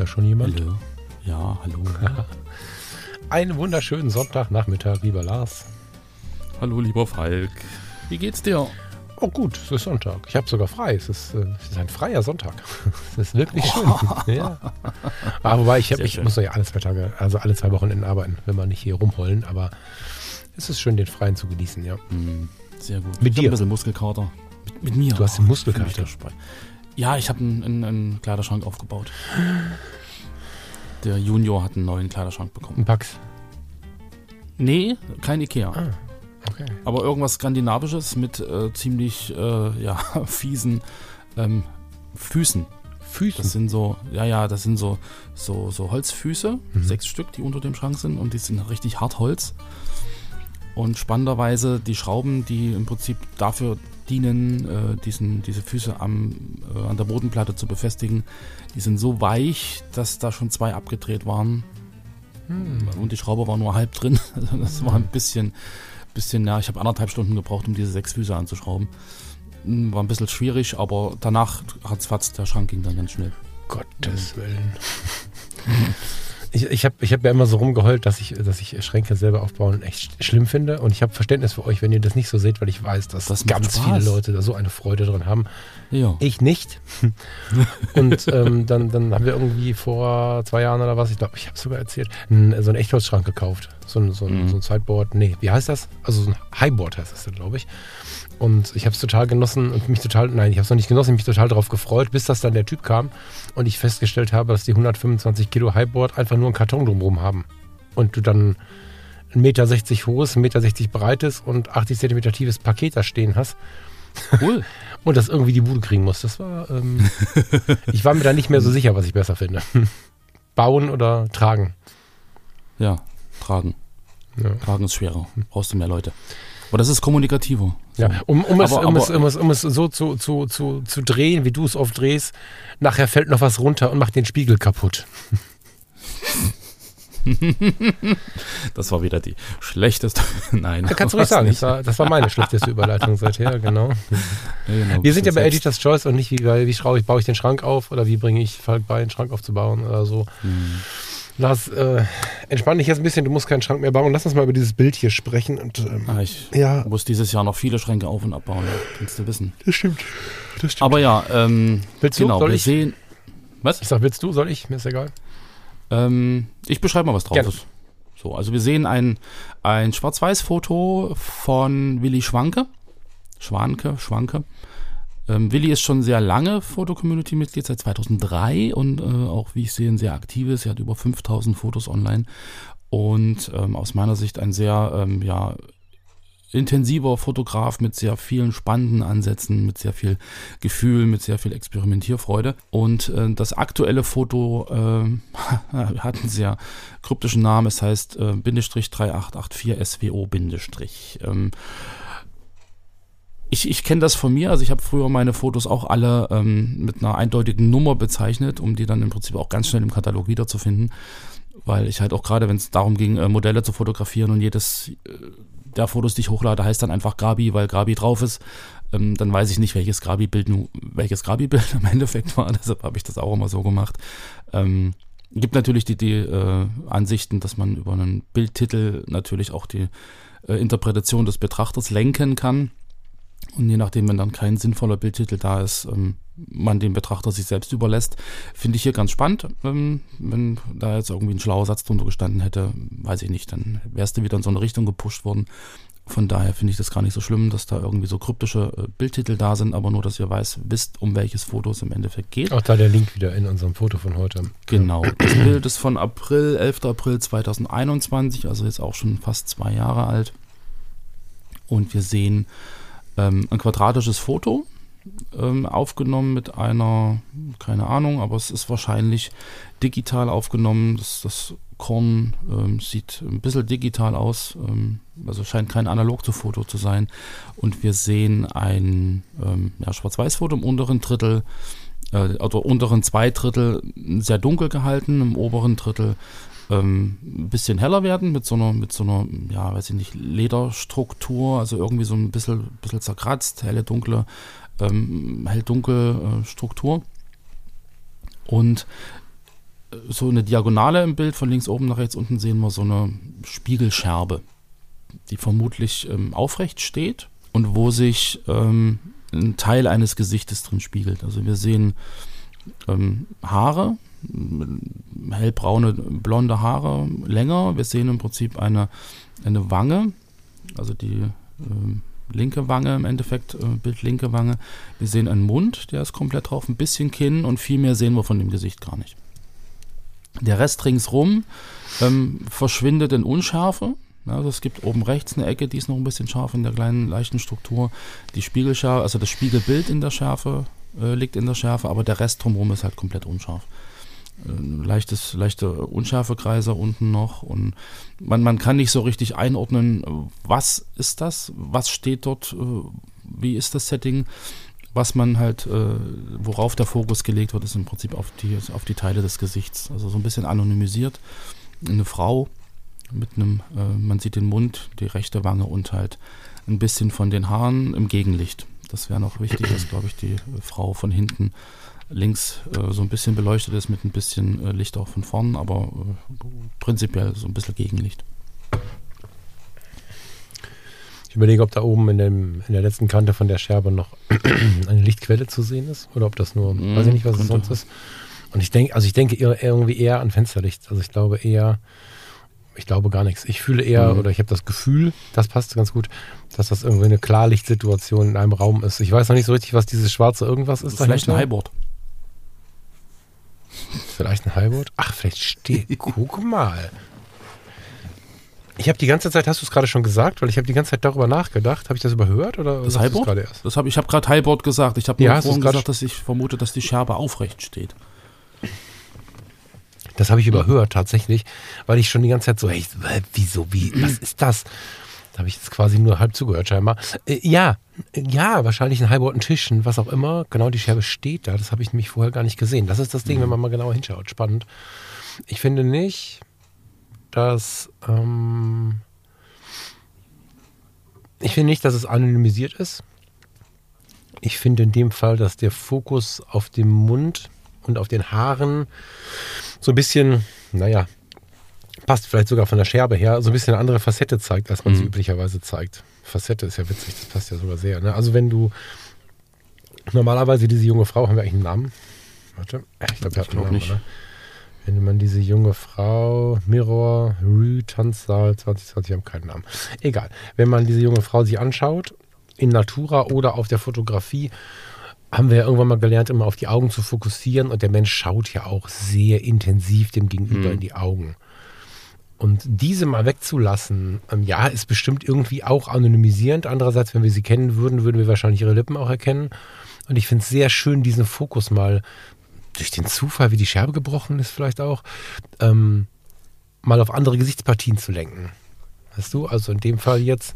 Da schon jemand? Hallo. Ja, hallo. Einen wunderschönen Sonntagnachmittag, lieber Lars. hallo, lieber Falk. Wie geht's dir? Oh gut, es ist Sonntag. Ich habe sogar frei. Es ist, äh, es ist ein freier Sonntag. Es ist wirklich schön. ja. Aber wobei ich, hab, ich muss ja alle zwei Tage, also alle zwei Wochenenden arbeiten, wenn wir nicht hier rumheulen. Aber es ist schön, den Freien zu genießen, ja. Hm, sehr gut. Mit ich dir? ein bisschen Muskelkater. Mit, mit mir. Du hast den Oh, Muskelkater? Ja, ich habe einen, einen, einen Kleiderschrank aufgebaut. Der Junior hat einen neuen Kleiderschrank bekommen. Ein Pax. Nee, kein Ikea. Ah, okay. Aber irgendwas Skandinavisches mit äh, ziemlich äh, ja, fiesen ähm, Füßen. Füßen. Das sind so, ja, ja, das sind so, so, so Holzfüße, Mhm. sechs Stück, die unter dem Schrank sind und die sind richtig hart Holz. Und spannenderweise die Schrauben, die im Prinzip dafür dienen, äh, diesen, diese Füße am, äh, an der Bodenplatte zu befestigen, die sind so weich, dass da schon zwei abgedreht waren. Hm. Und die Schraube war nur halb drin. Also das war ein bisschen, bisschen, ja, ich habe anderthalb Stunden gebraucht, um diese sechs Füße anzuschrauben. Hm, War ein bisschen schwierig, aber danach hat's fatz, der Schrank ging dann ganz schnell. Gottes Willen. Ich, ich habe ich hab ja immer so rumgeheult, dass ich, dass ich Schränke selber aufbauen echt sch- schlimm finde. Und ich habe Verständnis für euch, wenn ihr das nicht so seht, weil ich weiß, dass Das ganz Spaß. viele Leute da so eine Freude dran haben. Ja. Ich nicht. Und ähm, dann, dann haben wir irgendwie vor zwei Jahren oder was, ich glaube, ich habe sogar erzählt, n- so einen Echtholzschrank gekauft. So ein, so, ein, Mhm. so ein Sideboard. Nee, wie heißt das? Also so ein Highboard heißt das, glaube ich. Und ich habe es total genossen und mich total, nein, ich habe es noch nicht genossen, mich total darauf gefreut, bis das dann der Typ kam und ich festgestellt habe, dass die 125 Kilo Highboard einfach nur einen Karton drumherum haben. Und du dann 1,60 Meter hohes, 1,60 Meter breites und 80 Zentimeter tiefes Paket da stehen hast Cool. und das irgendwie die Bude kriegen muss. Das war, ähm, ich war mir da nicht mehr so sicher, was ich besser finde. Bauen oder tragen. Ja, tragen. Ja. Tragen ist schwerer. Brauchst du mehr Leute. Aber das ist kommunikativer. So. Ja, um, um, es, Aber- um, aber- es, um, es, um es so zu, zu, zu, zu drehen, wie du es oft drehst, nachher fällt noch was runter und macht den Spiegel kaputt. Das war wieder die schlechteste. Nein. Da kannst du ruhig sagen, das war, das war meine schlechteste Überleitung seither, genau. Ja, genau. Wir sind ja bei Selbst- Editor's Choice und nicht wie, wie schraube ich, baue ich den Schrank auf oder wie bringe ich Falk bei, den Schrank aufzubauen oder so. Hm. Lars, äh, entspann dich jetzt ein bisschen, du musst keinen Schrank mehr bauen. Lass uns mal über dieses Bild hier sprechen. Und, ähm, Ah, ich ja, muss dieses Jahr noch viele Schränke auf- und abbauen, ja, kannst du wissen. das stimmt. Das stimmt. Aber ja, ähm, Willst du? genau, Soll wir ich? sehen. Was? Ich sag, willst du, soll ich? Mir ist egal. Ähm, ich beschreibe mal, was drauf Gerne. ist. So, also wir sehen ein, ein Schwarz-Weiß-Foto von Willi Schwanke. Schwanke, Schwanke. Ähm, Willi ist schon sehr lange Foto-Community-Mitglied, seit 2003 und äh, auch, wie ich sehe, ein sehr aktives. Er hat über 5000 Fotos online und ähm, aus meiner Sicht ein sehr, ähm, ja, intensiver Fotograf mit sehr vielen spannenden Ansätzen, mit sehr viel Gefühl, mit sehr viel Experimentierfreude. Und äh, das aktuelle Foto äh, hat einen sehr kryptischen Namen. Es heißt äh, Bindestrich 3884 SWO Bindestrich. Ähm, ich, ich kenne das von mir, also ich habe früher meine Fotos auch alle ähm, mit einer eindeutigen Nummer bezeichnet, um die dann im Prinzip auch ganz schnell im Katalog wiederzufinden, weil ich halt auch gerade, wenn es darum ging, äh, Modelle zu fotografieren und jedes äh, der Fotos, die ich hochlade, heißt dann einfach Grabi, weil Grabi drauf ist, ähm, dann weiß ich nicht, welches Grabi-Bild nu, welches Grabi-Bild im Endeffekt war, deshalb habe ich das auch immer so gemacht. Ähm, gibt natürlich die, die äh, Ansichten, dass man über einen Bildtitel natürlich auch die äh, Interpretation des Betrachters lenken kann. Und je nachdem, wenn dann kein sinnvoller Bildtitel da ist, ähm, man den Betrachter sich selbst überlässt, finde ich hier ganz spannend. Ähm, wenn da jetzt irgendwie ein schlauer Satz drunter gestanden hätte, weiß ich nicht, dann wärst du wieder in so eine Richtung gepusht worden. Von daher finde ich das gar nicht so schlimm, dass da irgendwie so kryptische äh, Bildtitel da sind, aber nur, dass ihr weiß, wisst, um welches Foto es im Endeffekt geht. Auch da der Link wieder in unserem Foto von heute. Genau. Das Bild ist von April, 11. April 2021, also jetzt auch schon fast zwei Jahre alt. Und wir sehen ähm, ein quadratisches Foto ähm, aufgenommen mit einer, keine Ahnung, aber es ist wahrscheinlich digital aufgenommen. Das, das Korn ähm, sieht ein bisschen digital aus, ähm, also scheint kein Analogfoto zu sein. Und wir sehen ein ähm, ja, Schwarz-Weiß-Foto im unteren Drittel, äh, also unteren zwei Drittel sehr dunkel gehalten, im oberen Drittel ähm, ein bisschen heller werden mit so einer, mit so einer, ja, weiß ich nicht, Lederstruktur, also irgendwie so ein bisschen, bisschen zerkratzt, helle, dunkle, ähm, hell-dunkel äh, Struktur. Und äh, so eine Diagonale im Bild von links oben nach rechts unten sehen wir so eine Spiegelscherbe, die vermutlich ähm, aufrecht steht und wo sich ähm, ein Teil eines Gesichtes drin spiegelt. Also wir sehen ähm, Haare, hellbraune, blonde Haare länger. Wir sehen im Prinzip eine, eine Wange, also die äh, linke Wange im Endeffekt, äh, Bild linke Wange. Wir sehen einen Mund, der ist komplett drauf, ein bisschen Kinn und viel mehr sehen wir von dem Gesicht gar nicht. Der Rest ringsrum ähm, verschwindet in Unschärfe. Also es gibt oben rechts eine Ecke, die ist noch ein bisschen scharf in der kleinen leichten Struktur. Die Spiegelschärfe, also das Spiegelbild in der Schärfe äh, liegt in der Schärfe, aber der Rest drumherum ist halt komplett unscharf. Äh, leichtes, leichte Unschärfekreise unten noch und man, man kann nicht so richtig einordnen, was ist das, was steht dort, äh, wie ist das Setting. Was man halt, äh, worauf der Fokus gelegt wird, ist im Prinzip auf die, auf die Teile des Gesichts. Also so ein bisschen anonymisiert. Eine Frau mit einem, man sieht den Mund, die rechte Wange und halt ein bisschen von den Haaren im Gegenlicht. Das wäre noch wichtig, dass, glaube ich, die Frau von hinten links äh, so ein bisschen beleuchtet ist mit ein bisschen äh, Licht auch von vorn, aber äh, prinzipiell so ein bisschen Gegenlicht. Ich überlege, ob da oben in, dem, in der letzten Kante von der Scherbe noch eine Lichtquelle zu sehen ist oder ob das nur, mm, weiß ich nicht, was es sonst ist. Und ich denke, also ich denke irgendwie eher an Fensterlicht. Also ich glaube eher, ich glaube gar nichts. Ich fühle eher, mhm. oder ich habe das Gefühl, das passt ganz gut, dass das irgendwie eine Klarlichtsituation in einem Raum ist. Ich weiß noch nicht so richtig, was dieses schwarze irgendwas ist. Vielleicht ein Highboard. Vielleicht ein Highboard? Ach, vielleicht steht. Guck mal. Ich habe die ganze Zeit, hast du es gerade schon gesagt, weil ich habe die ganze Zeit darüber nachgedacht. Habe ich das überhört oder das Highboard? Gerade erst? Das hab, ich habe gerade Highboard gesagt. Ich habe nur ja, vorhin gesagt, dass ich vermute, dass die Scherbe aufrecht steht. Das habe ich überhört tatsächlich, weil ich schon die ganze Zeit so, hey, wieso, wie, was ist das? Da habe ich jetzt quasi nur halb zugehört scheinbar. Äh, ja, ja, wahrscheinlich ein halber Tischen, was auch immer. Genau, die Scherbe steht da. Das habe ich nämlich vorher gar nicht gesehen. Das ist das Ding, mhm. wenn man mal genauer hinschaut. Spannend. Ich finde nicht, dass ähm, ich finde nicht, dass es anonymisiert ist. Ich finde in dem Fall, dass der Fokus auf dem Mund und auf den Haaren so ein bisschen, naja, passt vielleicht sogar von der Scherbe her, so ein bisschen eine andere Facette zeigt, als man mhm. sie üblicherweise zeigt. Facette ist ja witzig, das passt ja sogar sehr. Ne? Also wenn du normalerweise diese junge Frau, haben wir eigentlich einen Namen? Warte, ich glaube, wir hatten einen Namen, nicht. Oder? Wenn man diese junge Frau, Mirror, Rue, Tanzsaal 2020, haben keinen Namen. Egal. Wenn man diese junge Frau sich anschaut, in Natura oder auf der Fotografie, haben wir ja irgendwann mal gelernt, immer auf die Augen zu fokussieren und der Mensch schaut ja auch sehr intensiv dem Gegenüber mhm. in die Augen. Und diese mal wegzulassen, ähm, ja, ist bestimmt irgendwie auch anonymisierend. Andererseits, wenn wir sie kennen würden, würden wir wahrscheinlich ihre Lippen auch erkennen. Und ich finde es sehr schön, diesen Fokus mal durch den Zufall, wie die Scherbe gebrochen ist, vielleicht auch, ähm, mal auf andere Gesichtspartien zu lenken. Weißt du? Also in dem Fall jetzt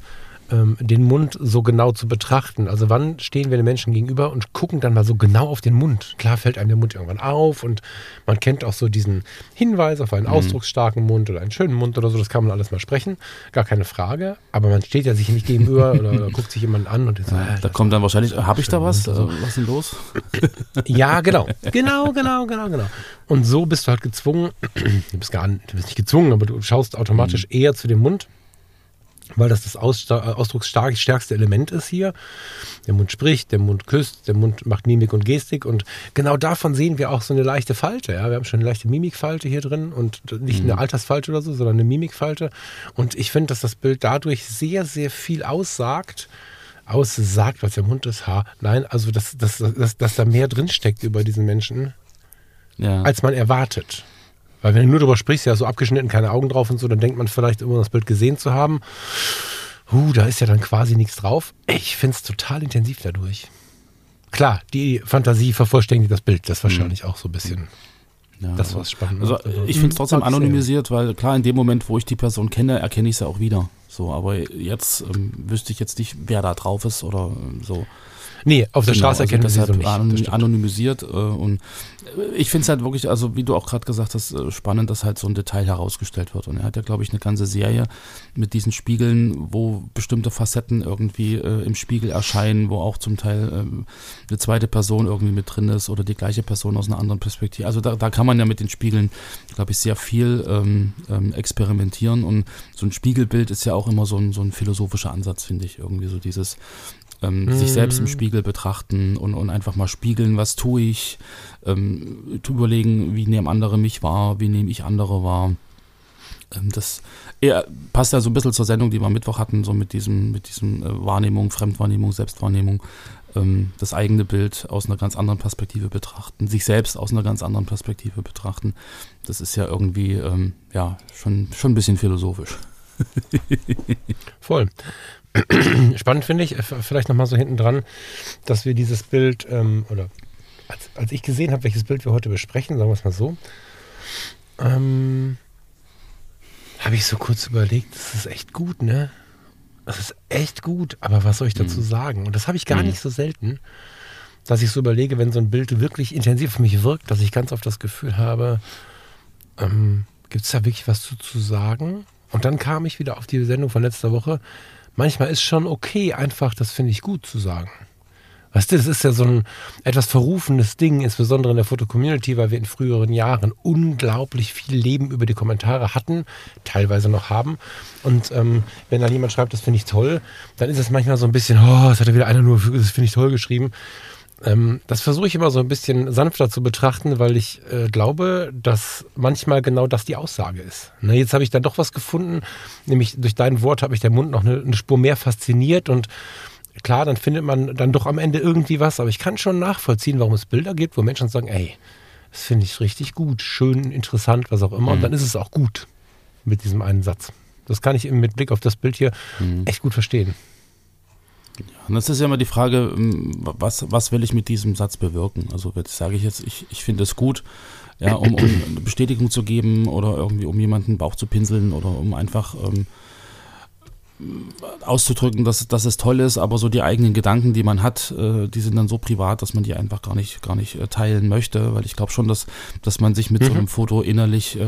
ähm, den Mund so genau zu betrachten. Also wann stehen wir den Menschen gegenüber und gucken dann mal so genau auf den Mund. Klar fällt einem der Mund irgendwann auf und man kennt auch so diesen Hinweis auf einen mhm. ausdrucksstarken Mund oder einen schönen Mund oder so, das kann man alles mal sprechen, gar keine Frage. Aber man steht ja sich nicht gegenüber oder, oder guckt sich jemanden an und so, ja, da kommt dann wahrscheinlich, habe ich da was? So. Was ist denn los? ja, genau. Genau, genau, genau, genau. Und so bist du halt gezwungen, du bist gar nicht, du bist nicht gezwungen, aber du schaust automatisch mhm. eher zu dem Mund weil das das ausdrucksstärkste Element ist hier. Der Mund spricht, der Mund küsst, der Mund macht Mimik und Gestik und genau davon sehen wir auch so eine leichte Falte. Ja? Wir haben schon eine leichte Mimikfalte hier drin und nicht eine mhm. Altersfalte oder so, sondern eine Mimikfalte. Und ich finde, dass das Bild dadurch sehr, sehr viel aussagt. Aussagt, was der Mund ist, Haar. Nein, also dass, dass, dass, dass da mehr drinsteckt über diesen Menschen, ja. als man erwartet. Weil wenn du nur darüber sprichst, ja so abgeschnitten, keine Augen drauf und so, dann denkt man vielleicht immer das Bild gesehen zu haben. Huh, da ist ja dann quasi nichts drauf. Ich finde es total intensiv dadurch. klar, die Fantasie vervollständigt das Bild. Das wahrscheinlich auch so ein bisschen. Ja, Das war spannend. Also ich finde es trotzdem anonymisiert, weil klar, in dem Moment, wo ich die Person kenne, erkenne ich sie auch wieder. So, aber jetzt ähm, wüsste ich jetzt nicht, wer da drauf ist oder ähm, so. Nee, auf der Genau, Straße erkennen wir sie so nicht. anon- Das stimmt. anonymisiert äh, und ich finde es halt wirklich, also wie du auch gerade gesagt hast, äh, spannend, dass halt so ein Detail herausgestellt wird. Und er hat ja, glaube ich, eine ganze Serie mit diesen Spiegeln, wo bestimmte Facetten irgendwie äh, im Spiegel erscheinen, wo auch zum Teil ähm, eine zweite Person irgendwie mit drin ist oder die gleiche Person aus einer anderen Perspektive. Also da, da kann man ja mit den Spiegeln, glaube ich, sehr viel ähm, ähm, experimentieren und so ein Spiegelbild ist ja auch immer so ein, so ein philosophischer Ansatz, finde ich. Irgendwie so dieses ähm, sich selbst im Spiegel betrachten und, und einfach mal spiegeln, was tue ich, ähm, zu überlegen, wie nehmen andere mich wahr, wie nehme ich andere wahr. Ähm, das eher, passt ja so ein bisschen zur Sendung, die wir am Mittwoch hatten, so mit diesem, mit diesem äh, Wahrnehmung, Fremdwahrnehmung, Selbstwahrnehmung, ähm, das eigene Bild aus einer ganz anderen Perspektive betrachten, sich selbst aus einer ganz anderen Perspektive betrachten. Das ist ja irgendwie, ähm, ja, schon, schon ein bisschen philosophisch. Voll. Spannend finde ich, äh, vielleicht nochmal so hinten dran, dass wir dieses Bild, ähm, oder als, als ich gesehen habe, welches Bild wir heute besprechen, sagen wir es mal so, ähm, habe ich so kurz überlegt, das ist echt gut, ne? Das ist echt gut, aber was soll ich dazu sagen? Und das habe ich gar Mhm. nicht so selten, dass ich so überlege, wenn so ein Bild wirklich intensiv auf mich wirkt, dass ich ganz oft das Gefühl habe, ähm, gibt es da wirklich was zu, zu sagen? Und dann kam ich wieder auf die Sendung von letzter Woche. Manchmal ist schon okay, einfach, das finde ich gut zu sagen. Weißt du, das ist ja so ein etwas verrufenes Ding, insbesondere in der Foto-Community, weil wir in früheren Jahren unglaublich viel Leben über die Kommentare hatten, teilweise noch haben. Und ähm, wenn dann jemand schreibt, das finde ich toll, dann ist es manchmal so ein bisschen, oh, das hat ja wieder einer nur, das finde ich toll geschrieben. Ähm, das versuche ich immer so ein bisschen sanfter zu betrachten, weil ich äh, glaube, dass manchmal genau das die Aussage ist. Ne, jetzt habe ich dann doch was gefunden, nämlich durch dein Wort habe ich der Mund noch eine, eine Spur mehr fasziniert und klar, dann findet man dann doch am Ende irgendwie was, aber ich kann schon nachvollziehen, warum es Bilder gibt, wo Menschen sagen, ey, das finde ich richtig gut, schön, interessant, was auch immer, und dann ist es auch gut mit diesem einen Satz. Das kann ich eben mit Blick auf das Bild hier echt gut verstehen. Und das ist ja immer die Frage, ähm, was, was will ich mit diesem Satz bewirken? Also jetzt sage ich jetzt, ich, ich finde es gut, ja, um, um Bestätigung zu geben oder irgendwie um jemanden den Bauch zu pinseln oder um einfach ähm, auszudrücken, dass, dass es toll ist, aber so die eigenen Gedanken, die man hat, äh, die sind dann so privat, dass man die einfach gar nicht, gar nicht äh, teilen möchte, weil ich glaube schon, dass, dass man sich mit so einem Foto innerlich äh,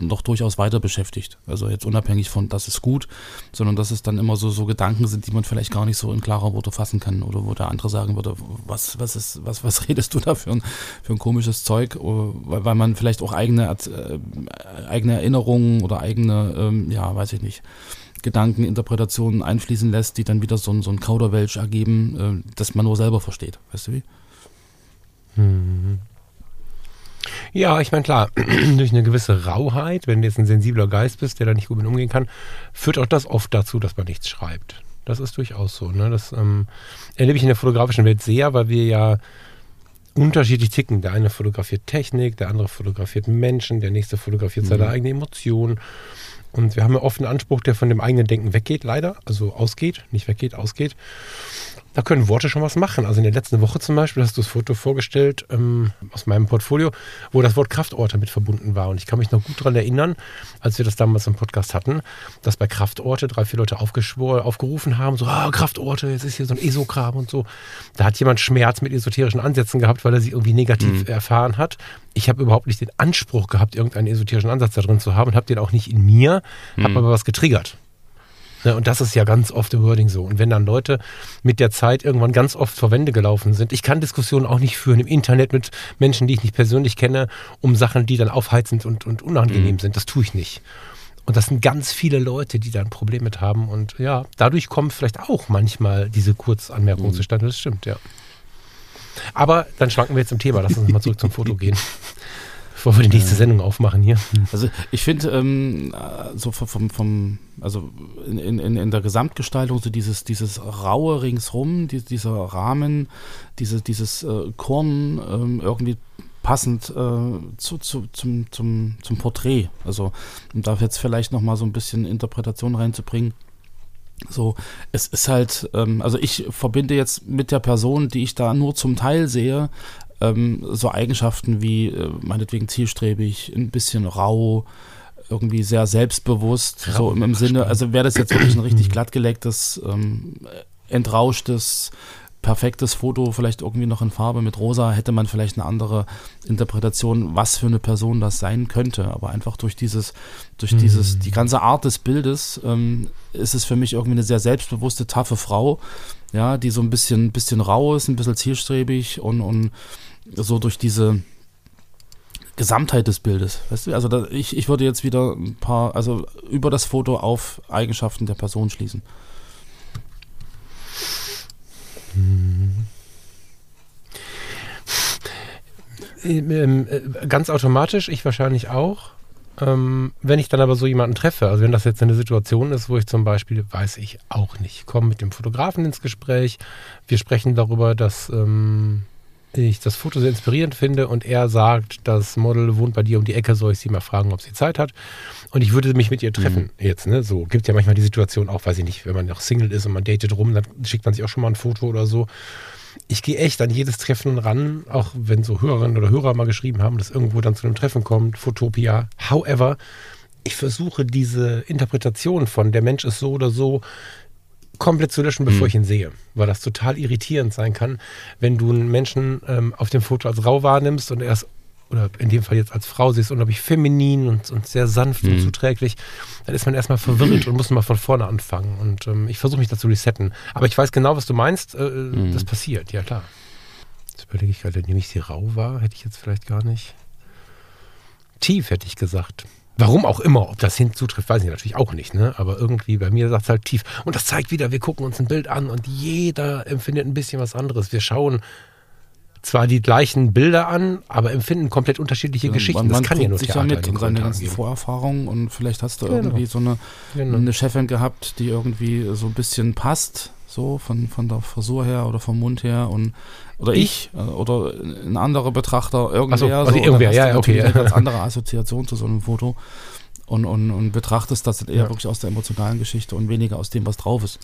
noch durchaus weiter beschäftigt. Also jetzt unabhängig von, das ist gut, sondern dass es dann immer so, so Gedanken sind, die man vielleicht gar nicht so in klarer Worte fassen kann oder wo der andere sagen würde, was, was ist, was, was redest du da für ein, für ein komisches Zeug, Oh, weil, weil man vielleicht auch eigene, äh, eigene Erinnerungen oder eigene, ähm, ja, weiß ich nicht, Gedanken, Interpretationen einfließen lässt, die dann wieder so ein, so ein Kauderwelsch ergeben, äh, das man nur selber versteht. Weißt du wie? Ja, ich meine, klar, durch eine gewisse Rauheit, wenn du jetzt ein sensibler Geist bist, der da nicht gut mit umgehen kann, führt auch das oft dazu, dass man nichts schreibt. Das ist durchaus so. Ne? Das ähm, erlebe ich in der fotografischen Welt sehr, weil wir ja unterschiedlich ticken. Der eine fotografiert Technik, der andere fotografiert Menschen, der nächste fotografiert seine eigene Emotion. Und wir haben ja oft einen Anspruch, der von dem eigenen Denken weggeht, leider. Also ausgeht, nicht weggeht, ausgeht. Da können Worte schon was machen. Also in der letzten Woche zum Beispiel hast du das Foto vorgestellt ähm, aus meinem Portfolio, wo das Wort Kraftorte mit verbunden war. Und ich kann mich noch gut daran erinnern, als wir das damals im Podcast hatten, dass bei Kraftorte drei, vier Leute aufgerufen haben, so, ah, Kraftorte, jetzt ist hier so ein Esokram und so. Da hat jemand Schmerz mit esoterischen Ansätzen gehabt, weil er sie irgendwie negativ erfahren hat. Ich habe überhaupt nicht den Anspruch gehabt, irgendeinen esoterischen Ansatz da drin zu haben und habe den auch nicht in mir, habe aber was getriggert. Ne, und das ist ja ganz oft im Wording so. Und wenn dann Leute mit der Zeit irgendwann ganz oft vor Wände gelaufen sind, ich kann Diskussionen auch nicht führen im Internet mit Menschen, die ich nicht persönlich kenne, um Sachen, die dann aufheizend und, und unangenehm sind. Das tue ich nicht. Und das sind ganz viele Leute, die da ein Problem mit haben. Und ja, dadurch kommen vielleicht auch manchmal diese Kurzanmerkungen zustande. Das stimmt, ja. Aber dann schwanken wir jetzt im Thema. Lass uns mal zurück zum Foto gehen. Bevor wir die nächste Sendung aufmachen hier. Also ich finde ähm, äh, so vom, vom, vom also in, in, in der Gesamtgestaltung so dieses, dieses raue ringsrum, die, dieser Rahmen, diese, dieses äh, Korn ähm, irgendwie passend äh, zu, zu, zum, zum, zum Porträt. Also um da jetzt vielleicht nochmal so ein bisschen Interpretation reinzubringen. So, es ist halt, ähm, also ich verbinde jetzt mit der Person, die ich da nur zum Teil sehe, ähm, so Eigenschaften wie äh, meinetwegen zielstrebig, ein bisschen rau, irgendwie sehr selbstbewusst, Rau, so im, im Sinne, also wäre das jetzt wirklich ein richtig glattgelegtes, ähm, entrauschtes, perfektes Foto, vielleicht irgendwie noch in Farbe mit rosa, hätte man vielleicht eine andere Interpretation, was für eine Person das sein könnte. Aber einfach durch dieses, durch dieses, die ganze Art des Bildes ähm, ist es für mich irgendwie eine sehr selbstbewusste, taffe Frau, ja, die so ein bisschen, bisschen rau ist, ein bisschen zielstrebig und, und so durch diese Gesamtheit des Bildes. Weißt du, also da, ich, ich würde jetzt wieder ein paar, also über das Foto auf Eigenschaften der Person schließen. Ähm, äh, ganz automatisch, ich wahrscheinlich auch. Ähm, wenn ich dann aber so jemanden treffe, also wenn das jetzt eine Situation ist, wo ich zum Beispiel, weiß ich auch nicht, komme mit dem Fotografen ins Gespräch, wir sprechen darüber, dass ähm, ich das Foto sehr inspirierend finde und er sagt, das Model wohnt bei dir um die Ecke, soll ich sie mal fragen, ob sie Zeit hat. Und ich würde mich mit ihr treffen jetzt, ne? So, gibt ja manchmal die Situation auch, weiß ich nicht, wenn man noch Single ist und man datet rum, dann schickt man sich auch schon mal ein Foto oder so. Ich gehe echt an jedes Treffen ran, auch wenn so Hörerinnen oder Hörer mal geschrieben haben, dass irgendwo dann zu einem Treffen kommt, Fotopia. However, ich versuche diese Interpretation von der Mensch ist so oder so komplett zu löschen, bevor ich ihn sehe. Weil das total irritierend sein kann, wenn du einen Menschen ähm, auf dem Foto als rau wahrnimmst und er ist, oder in dem Fall jetzt als Frau siehst, unglaublich feminin und, und sehr sanft und zuträglich, dann ist man erstmal verwirrt und muss mal von vorne anfangen. Und ähm, ich versuche mich da zu resetten. Aber ich weiß genau, was du meinst. Äh, Das passiert, ja klar. Jetzt überlege ich gerade, nehme ich sie rau war, hätte ich jetzt vielleicht gar nicht. Tief hätte ich gesagt. Warum auch immer, ob das hinzutrifft, weiß ich natürlich auch nicht, ne? Aber irgendwie bei mir sagt es halt tief. Und das zeigt wieder, wir gucken uns ein Bild an und jeder empfindet ein bisschen was anderes. Wir schauen zwar die gleichen Bilder an, aber empfinden komplett unterschiedliche Geschichten. das kann ja nur sich Theater ja mit und seine ganzen geben. Vorerfahrungen und vielleicht hast du Genau. irgendwie so eine, Genau. eine Chefin gehabt, die irgendwie so ein bisschen passt, so von, von der Frisur her oder vom Mund her und oder ich, äh, oder ein anderer Betrachter, irgendwer, so, also dann irgendwer, ja, okay, ja. eine ganz andere Assoziation zu so einem Foto und, und, und betrachtest das eher Ja. wirklich aus der emotionalen Geschichte und weniger aus dem, was drauf ist.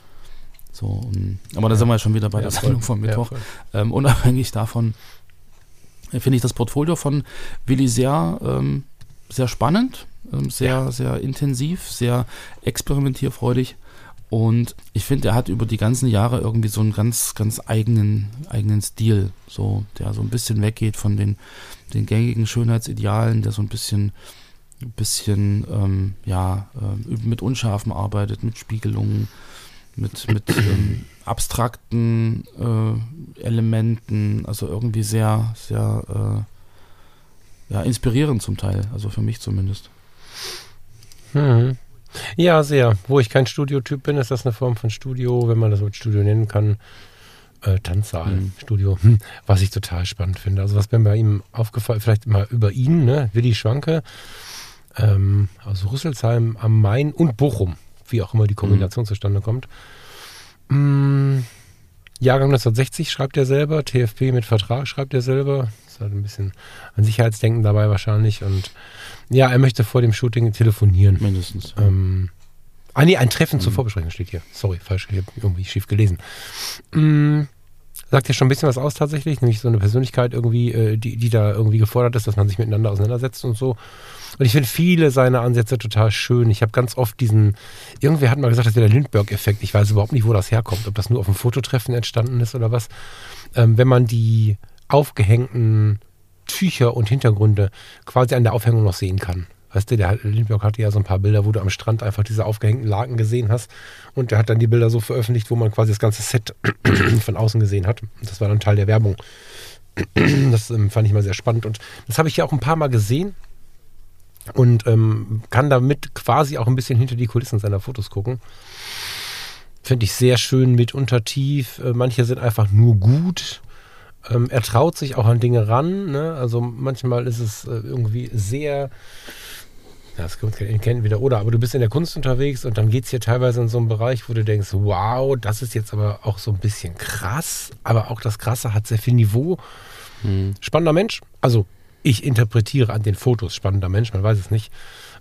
So, und, aber da sind wir ja schon wieder bei der Ja, Sendung voll. vom Ja, Mittwoch. ähm, unabhängig davon äh, finde ich das Portfolio von Willi sehr, ähm, sehr spannend, ähm, sehr, sehr intensiv, sehr experimentierfreudig. Und ich finde, er hat über die ganzen Jahre irgendwie so einen ganz, ganz eigenen, eigenen Stil, so, der so ein bisschen weggeht von den, den gängigen Schönheitsidealen, der so ein bisschen, bisschen, ähm, ja, ähm, mit Unscharfen arbeitet, mit Spiegelungen, mit, mit ähm, abstrakten äh, Elementen, also irgendwie sehr, sehr äh, ja, inspirierend zum Teil, also für mich zumindest. Mhm. Ja, sehr. Wo ich kein Studiotyp bin, ist das eine Form von Studio, wenn man das mit Studio nennen kann. Äh, Tanzsaal, Mhm. Studio, hm, was ich total spannend finde. Also was mir bei ihm aufgefallen, vielleicht mal über ihn, ne? Willi Schwanke, ähm, aus Rüsselsheim am Main und Bochum, wie auch immer die Kombination zustande kommt. Mm, Jahrgang 1960 schreibt er selber, TFP mit Vertrag schreibt er selber. Ist halt ein bisschen an Sicherheitsdenken dabei wahrscheinlich. Und ja, er möchte vor dem Shooting telefonieren. Mindestens. Ähm, ah nee, ein Treffen zur Vorbesprechung steht hier. Sorry, falsch, ich habe irgendwie schief gelesen. Mm, sagt ja schon ein bisschen was aus tatsächlich, nämlich so eine Persönlichkeit irgendwie, äh, die, die da irgendwie gefordert ist, dass man sich miteinander auseinandersetzt und so. Und ich finde viele seiner Ansätze total schön. Ich habe ganz oft diesen, irgendwer hat mal gesagt, das wäre der Lindbergh-Effekt. Ich weiß überhaupt nicht, wo das herkommt, ob das nur auf dem Fototreffen entstanden ist oder was. Ähm, wenn man die aufgehängten Tücher und Hintergründe quasi an der Aufhängung noch sehen kann. Weißt du, der Lindbergh hatte ja so ein paar Bilder, wo du am Strand einfach diese aufgehängten Laken gesehen hast. Und der hat dann die Bilder so veröffentlicht, wo man quasi das ganze Set von außen gesehen hat. Das war dann Teil der Werbung. Das ähm, fand ich mal sehr spannend. Und das habe ich ja auch ein paar Mal gesehen und ähm, kann damit quasi auch ein bisschen hinter die Kulissen seiner Fotos gucken. Finde ich sehr schön, mitunter tief. Äh, manche sind einfach nur gut. Ähm, er traut sich auch an Dinge ran. Ne? Also manchmal ist es äh, irgendwie sehr. Ja, das kommt kennen wieder oder, aber du bist in der Kunst unterwegs und dann geht es hier teilweise in so einen Bereich, wo du denkst, wow, das ist jetzt aber auch so ein bisschen krass, aber auch das Krasse hat sehr viel Niveau. Spannender Mensch. Also ich interpretiere an den Fotos spannender Mensch, man weiß es nicht.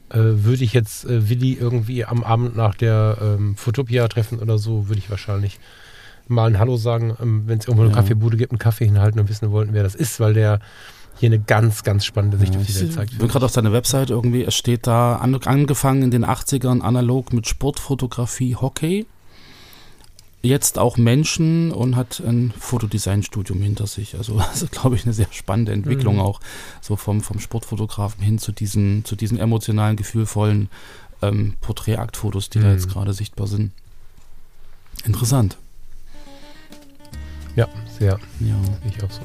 äh, würde ich jetzt äh, Willi irgendwie am Abend nach der ähm, Fotopia treffen oder so, würde ich wahrscheinlich mal ein Hallo sagen, ähm, wenn es irgendwo eine Ja. Kaffeebude gibt, einen Kaffee hinhalten und wissen wollten, wer das ist, weil der hier eine ganz, ganz spannende Sicht auf die Welt Ich zeigt. bin gerade auf seiner Website irgendwie, es steht da an, angefangen in den 80ern analog mit Sportfotografie, Hockey. Jetzt auch Menschen und hat ein Fotodesign-Studium hinter sich. Also das ist, glaube ich, eine sehr spannende Entwicklung Mhm. auch. So vom, vom Sportfotografen hin zu diesen, zu diesen emotionalen, gefühlvollen ähm, Porträtaktfotos, die da Mhm. jetzt gerade sichtbar sind. Interessant. Ja, sehr, Ja. ich auch so.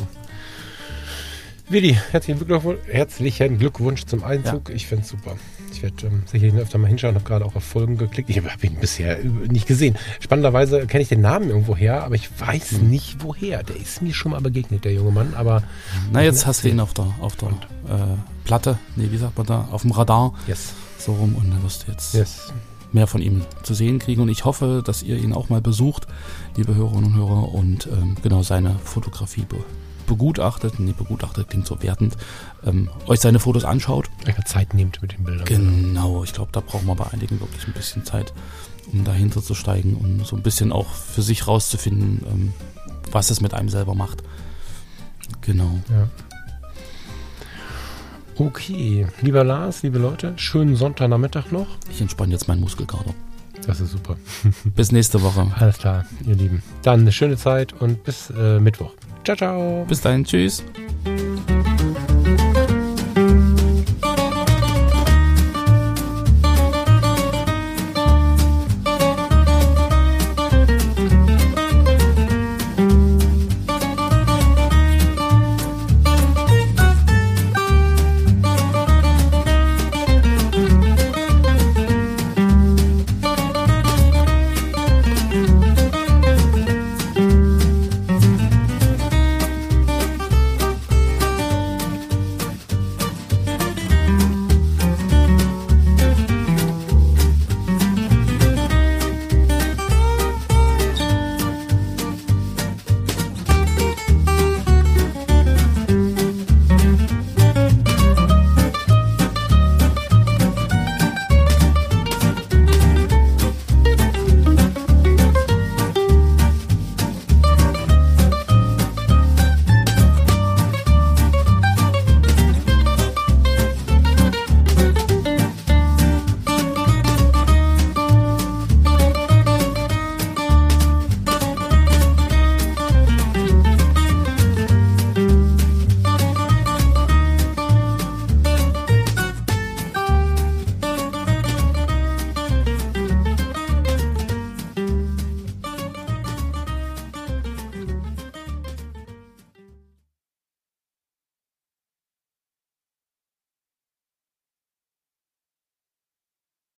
Willi, herzlichen Glückwunsch, herzlichen Glückwunsch zum Einzug. Ich finde es super. Ich werde ähm, sicherlich öfter mal hinschauen, habe gerade auch auf Folgen geklickt. Ich habe ihn bisher äh, nicht gesehen. Spannenderweise kenne ich den Namen irgendwo her, aber ich weiß Hm. nicht woher. Der ist mir schon mal begegnet, der junge Mann. Aber Na, jetzt hast du ihn auf der, auf der äh, Platte, nee, wie sagt man da, auf dem Radar, yes, so rum und dann wirst du jetzt yes. mehr von ihm zu sehen kriegen. Und ich hoffe, dass ihr ihn auch mal besucht, liebe Hörerinnen und Hörer, und ähm, genau seine Fotografie begutachtet, nee, begutachtet klingt so wertend, ähm, euch seine Fotos anschaut. Einfach Zeit nehmt mit den Bildern. Genau, ich glaube, da brauchen wir bei einigen wirklich ein bisschen Zeit, um dahinter zu steigen und so ein bisschen auch für sich rauszufinden, ähm, was es mit einem selber macht. Genau. Ja. Okay, lieber Lars, liebe Leute, schönen Sonntagnachmittag noch. Ich entspanne jetzt meinen Muskelkater. Das ist super. Bis nächste Woche. Alles klar, ihr Lieben. Dann eine schöne Zeit und bis äh, Mittwoch. Ciao, ciao. Bis dahin, tschüss.